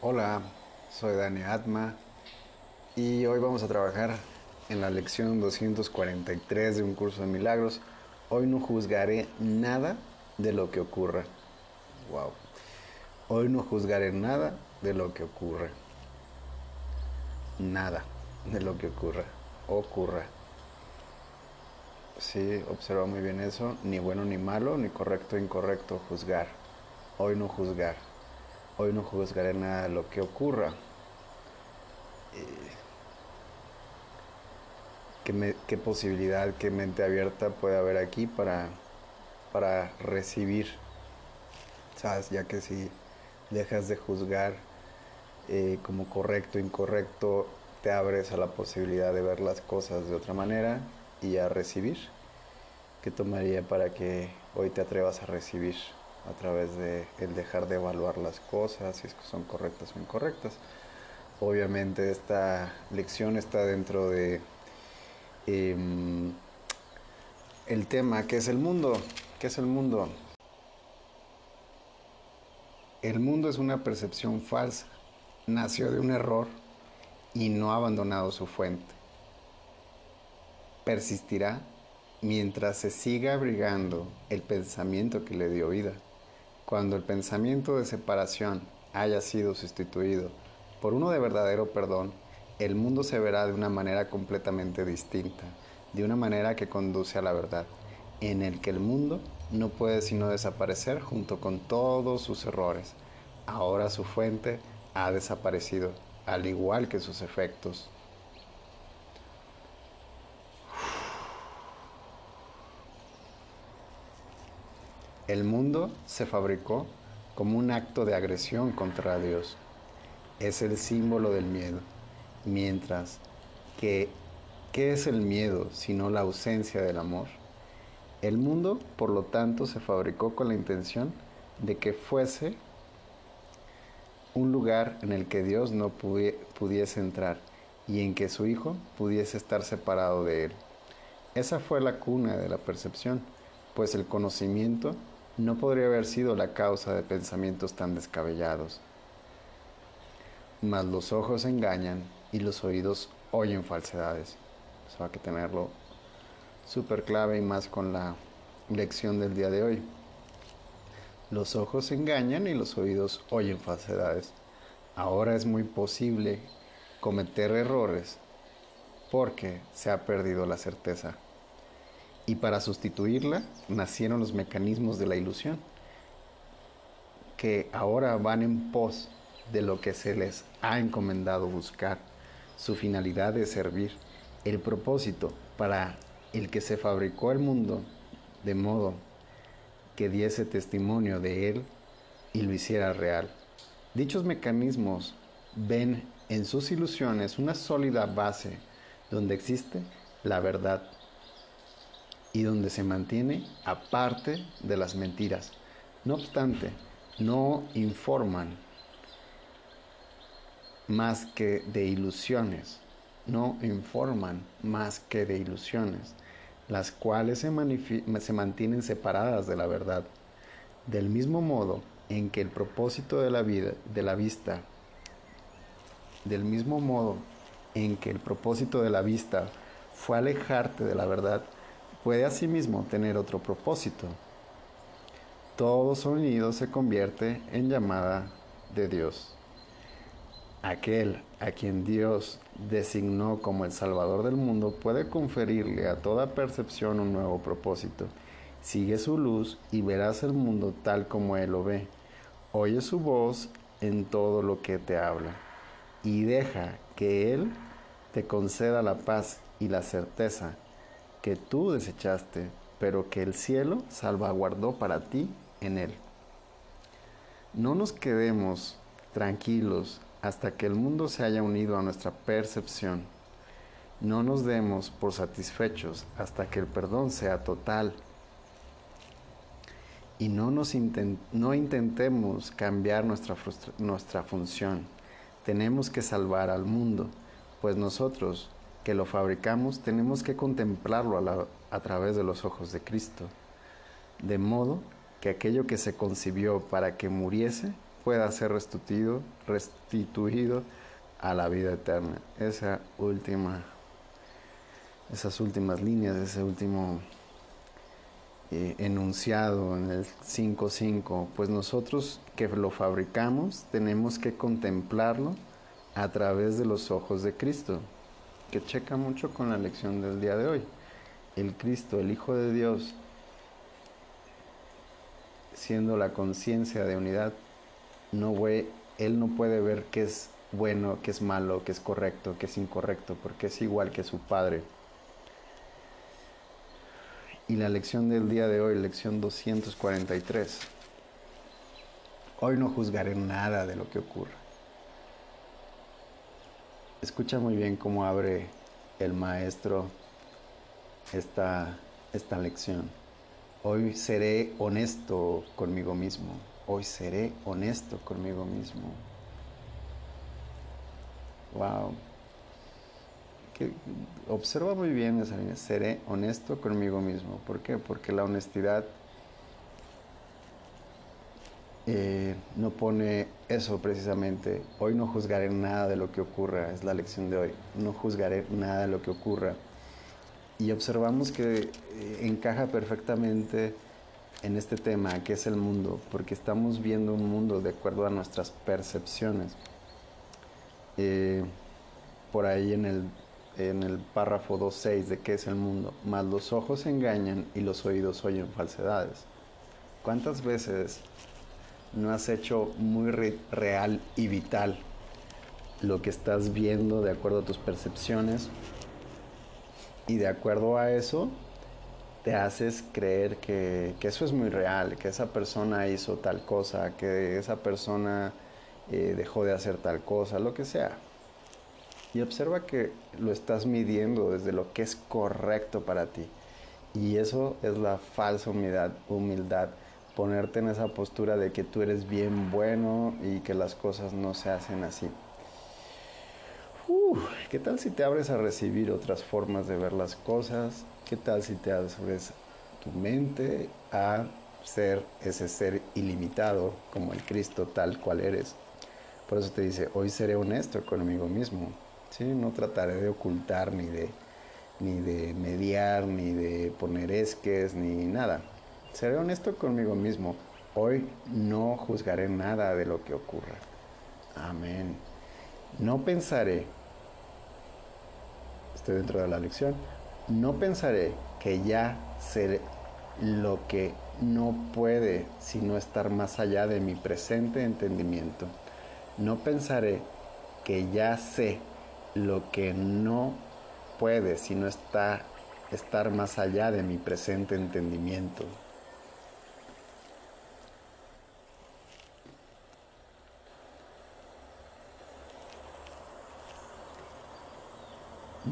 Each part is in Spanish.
Hola, soy Dani Atma y hoy vamos a trabajar en la lección 243 de un curso de milagros. Hoy no juzgaré nada de lo que ocurra. Wow. Hoy no juzgaré nada de lo que ocurre. Nada de lo que ocurra. Ocurra. Sí, observa muy bien eso. Ni bueno ni malo, ni correcto incorrecto juzgar. Hoy no juzgar. Hoy no juzgaré nada lo que ocurra. Eh, ¿qué, ¿Qué, posibilidad, qué mente abierta puede haber aquí para, para recibir? ¿Sabes? Ya que si dejas de juzgar eh, como correcto, incorrecto, te abres a la posibilidad de ver las cosas de otra manera y a recibir. ¿Qué tomaría para que hoy te atrevas a recibir? A través de el dejar de evaluar las cosas, si es que son correctas o incorrectas. Obviamente esta lección está dentro de eh, el tema que es el mundo. ¿Qué es el mundo? El mundo es una percepción falsa. Nació de un error y no ha abandonado su fuente. Persistirá mientras se siga abrigando el pensamiento que le dio vida. Cuando el pensamiento de separación haya sido sustituido por uno de verdadero perdón, el mundo se verá de una manera completamente distinta, de una manera que conduce a la verdad, en el que el mundo no puede sino desaparecer junto con todos sus errores. Ahora su fuente ha desaparecido, al igual que sus efectos. El mundo se fabricó como un acto de agresión contra Dios. Es el símbolo del miedo. Mientras que, ¿qué es el miedo sino la ausencia del amor? El mundo, por lo tanto, se fabricó con la intención de que fuese un lugar en el que Dios no pudiese entrar y en que su Hijo pudiese estar separado de él. Esa fue la cuna de la percepción, pues el conocimiento no podría haber sido la causa de pensamientos tan descabellados. Mas los ojos engañan y los oídos oyen falsedades. Eso hay que tenerlo súper clave y más con la lección del día de hoy. Los ojos engañan y los oídos oyen falsedades. Ahora es muy posible cometer errores porque se ha perdido la certeza y para sustituirla nacieron los mecanismos de la ilusión, que ahora van en pos de lo que se les ha encomendado buscar. Su finalidad es servir el propósito para el que se fabricó el mundo, de modo que diese testimonio de él y lo hiciera real. Dichos mecanismos ven en sus ilusiones una sólida base donde existe la verdad y donde se mantiene aparte de las mentiras. No obstante, no informan más que de ilusiones, no informan más que de ilusiones, las cuales se, mantienen separadas de la verdad. Del mismo modo en que el propósito de la vida, de la vista, del mismo modo en que el propósito de la vista fue alejarte de la verdad, puede asimismo tener otro propósito. Todo sonido se convierte en llamada de Dios. Aquel a quien Dios designó como el Salvador del mundo puede conferirle a toda percepción un nuevo propósito. Sigue su luz y verás el mundo tal como Él lo ve. Oye su voz en todo lo que te habla y deja que Él te conceda la paz y la certeza que tú desechaste, pero que el cielo salvaguardó para ti en él. No nos quedemos tranquilos hasta que el mundo se haya unido a nuestra percepción. No nos demos por satisfechos hasta que el perdón sea total. Y no, nos no intentemos cambiar nuestra, nuestra función. Tenemos que salvar al mundo, pues nosotros que lo fabricamos, tenemos que contemplarlo a, través de los ojos de Cristo, de modo que aquello que se concibió para que muriese pueda ser restituido, restituido a la vida eterna. Esa última, esas últimas líneas, ese último eh, enunciado en el 5.5, pues nosotros que lo fabricamos tenemos que contemplarlo a través de los ojos de Cristo, que checa mucho con la lección del día de hoy. El Cristo, el Hijo de Dios, siendo la conciencia de unidad, no ve, él no puede ver qué es bueno, qué es malo, qué es correcto, qué es incorrecto, porque es igual que su Padre. Y la lección del día de hoy, lección 243. Hoy no juzgaré nada de lo que ocurra. Escucha muy bien cómo abre el maestro esta, esta lección. Hoy seré honesto conmigo mismo. Hoy seré honesto conmigo mismo. Wow. observa muy bien esa línea. Seré honesto conmigo mismo. ¿Por qué? Porque la honestidad eh, no pone eso precisamente. Hoy no juzgaré nada de lo que ocurra. Es la lección de hoy. No juzgaré nada de lo que ocurra y observamos que eh, encaja perfectamente en este tema que es el mundo, porque estamos viendo un mundo de acuerdo a nuestras percepciones. Eh, por ahí en el, en el párrafo 2.6 de qué es el mundo, más los ojos engañan y los oídos oyen falsedades. ¿Cuántas veces no has hecho muy real y vital lo que estás viendo de acuerdo a tus percepciones y de acuerdo a eso te haces creer que, eso es muy real, que esa persona hizo tal cosa, que esa persona eh, dejó de hacer tal cosa, lo que sea. Y observa que lo estás midiendo desde lo que es correcto para ti. Y eso es la falsa humildad, humildad, ponerte en esa postura de que tú eres bien bueno y que las cosas no se hacen así. ¿Qué tal si te abres a recibir otras formas de ver las cosas? ¿Qué tal si te abres tu mente a ser ese ser ilimitado como el Cristo tal cual eres? Por eso te dice, hoy seré honesto conmigo mismo. ¿sí? No trataré de ocultar ni de, ni de mediar, ni de poner esques, ni nada. Seré honesto conmigo mismo. Hoy no juzgaré nada de lo que ocurra. Amén. No pensaré dentro de la lección, no pensaré que ya sé lo que no puede sino estar más allá de mi presente entendimiento. No pensaré que ya sé lo que no puede sino está, estar más allá de mi presente entendimiento.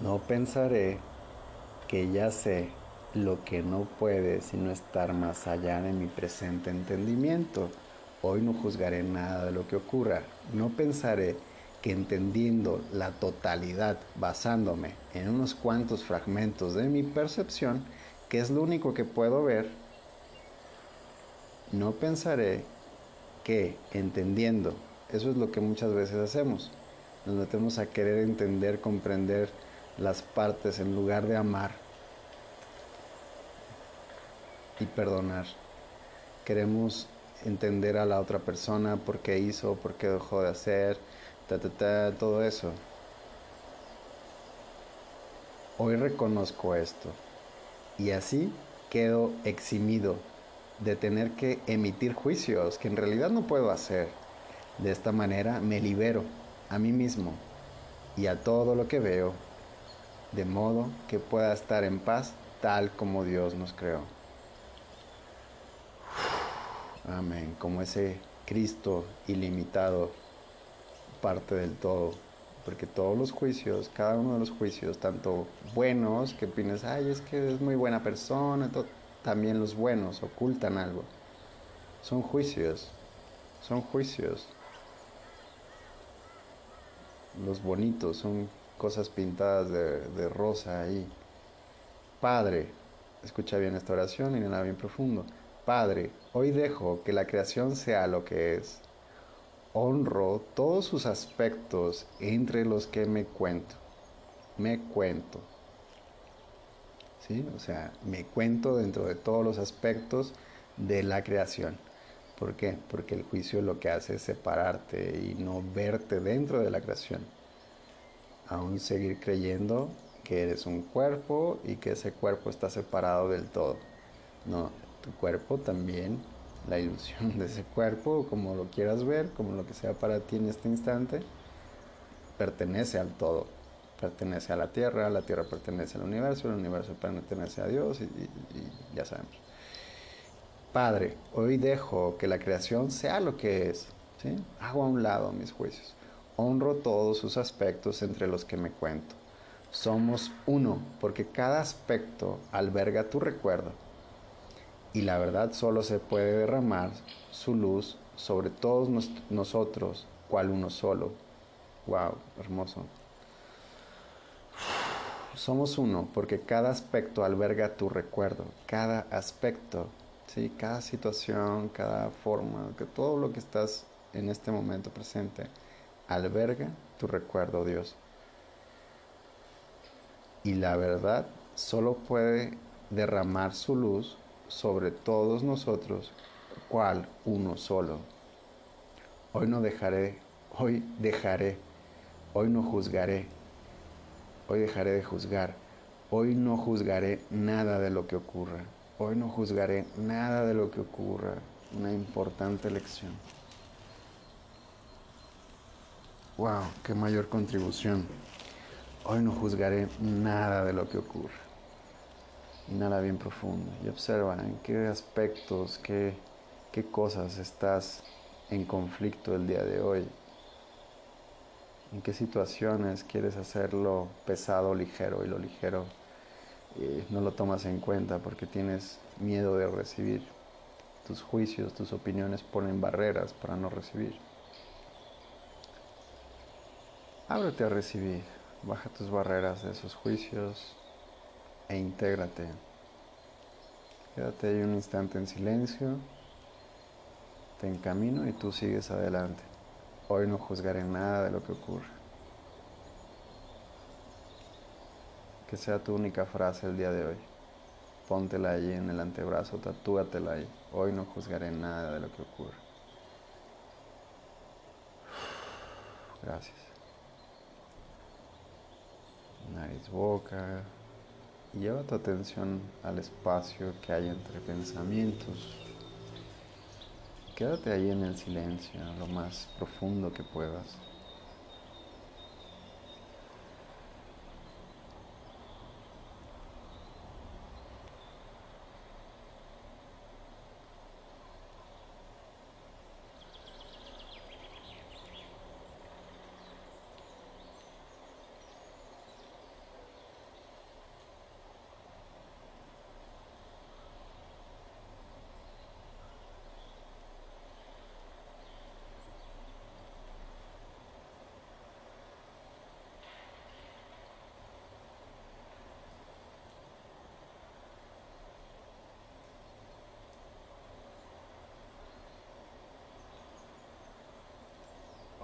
No pensaré que ya sé lo que no puede sino estar más allá de mi presente entendimiento. Hoy no juzgaré nada de lo que ocurra. No pensaré que entendiendo la totalidad basándome en unos cuantos fragmentos de mi percepción, que es lo único que puedo ver, no pensaré que entendiendo, eso es lo que muchas veces hacemos, nos metemos a querer entender, comprender, las partes en lugar de amar y perdonar. Queremos entender a la otra persona por qué hizo, por qué dejó de hacer, todo eso. Hoy reconozco esto y así quedo eximido de tener que emitir juicios que en realidad no puedo hacer. De esta manera me libero a mí mismo y a todo lo que veo de modo que pueda estar en paz tal como Dios nos creó. Amén. Como ese Cristo ilimitado, parte del todo. Porque todos los juicios, cada uno de los juicios, tanto buenos, que piensas, ay, es que es muy buena persona, también los buenos ocultan algo. Son juicios, son juicios. Los bonitos son cosas pintadas de, rosa ahí. Padre, escucha bien esta oración y nada bien profundo. Padre, hoy dejo que la creación sea lo que es. honro todos sus aspectos entre los que me cuento. Me cuento. ¿Sí? O sea, me cuento dentro de todos los aspectos de la creación. ¿Por qué? Porque el juicio lo que hace es separarte y no verte dentro de la creación. Aún seguir creyendo que eres un cuerpo y que ese cuerpo está separado del todo. No, tu cuerpo también, la ilusión de ese cuerpo, como lo quieras ver, como lo que sea para ti en este instante, pertenece al todo. Pertenece a la tierra, la tierra pertenece al universo, el universo pertenece a Dios y, ya sabemos. Padre, hoy dejo que la creación sea lo que es. ¿sí? Hago a un lado mis juicios. Honro todos sus aspectos entre los que me cuento. Somos uno, porque cada aspecto alberga tu recuerdo. Y la verdad solo se puede derramar su luz sobre todos nosotros, cual uno solo. Wow, hermoso. Somos uno, porque cada aspecto alberga tu recuerdo. Cada aspecto ¿sí? Cada situación, cada forma, que todo lo que estás en este momento presente alberga tu recuerdo, Dios. Y la verdad solo puede derramar su luz sobre todos nosotros, cual uno solo. Hoy no dejaré, hoy dejaré, hoy no juzgaré, hoy dejaré de juzgar, hoy no juzgaré nada de lo que ocurra. Hoy no juzgaré nada de lo que ocurra, una importante lección. Wow, qué mayor contribución. Hoy no juzgaré nada de lo que ocurra. Inhala bien profundo y observa en qué aspectos, qué, qué cosas estás en conflicto el día de hoy. En qué situaciones quieres hacerlo pesado ligero y lo ligero no lo tomas en cuenta porque tienes miedo de recibir. Tus juicios, tus opiniones ponen barreras para no recibir. Ábrete a recibir, baja tus barreras de esos juicios e intégrate. Quédate ahí un instante en silencio, te encamino y tú sigues adelante. Hoy no juzgaré nada de lo que ocurre. que sea tu única frase el día de hoy. Póntela allí en el antebrazo, tatúatela ahí. Hoy no juzgaré nada de lo que ocurre. Gracias. Nariz, boca. Y lleva tu atención al espacio que hay entre pensamientos. Quédate ahí en el silencio, lo más profundo que puedas.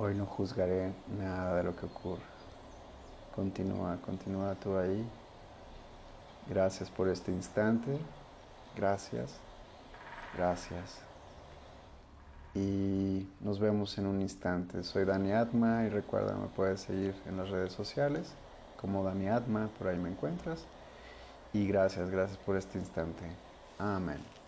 Hoy no juzgaré nada de lo que ocurre. Continúa, continúa tú ahí. Gracias por este instante. Gracias. Gracias. Y nos vemos en un instante. Soy Dani Atma y recuerda, me puedes seguir en las redes sociales como Dani Atma, por ahí me encuentras. Y gracias, gracias por este instante. Amén.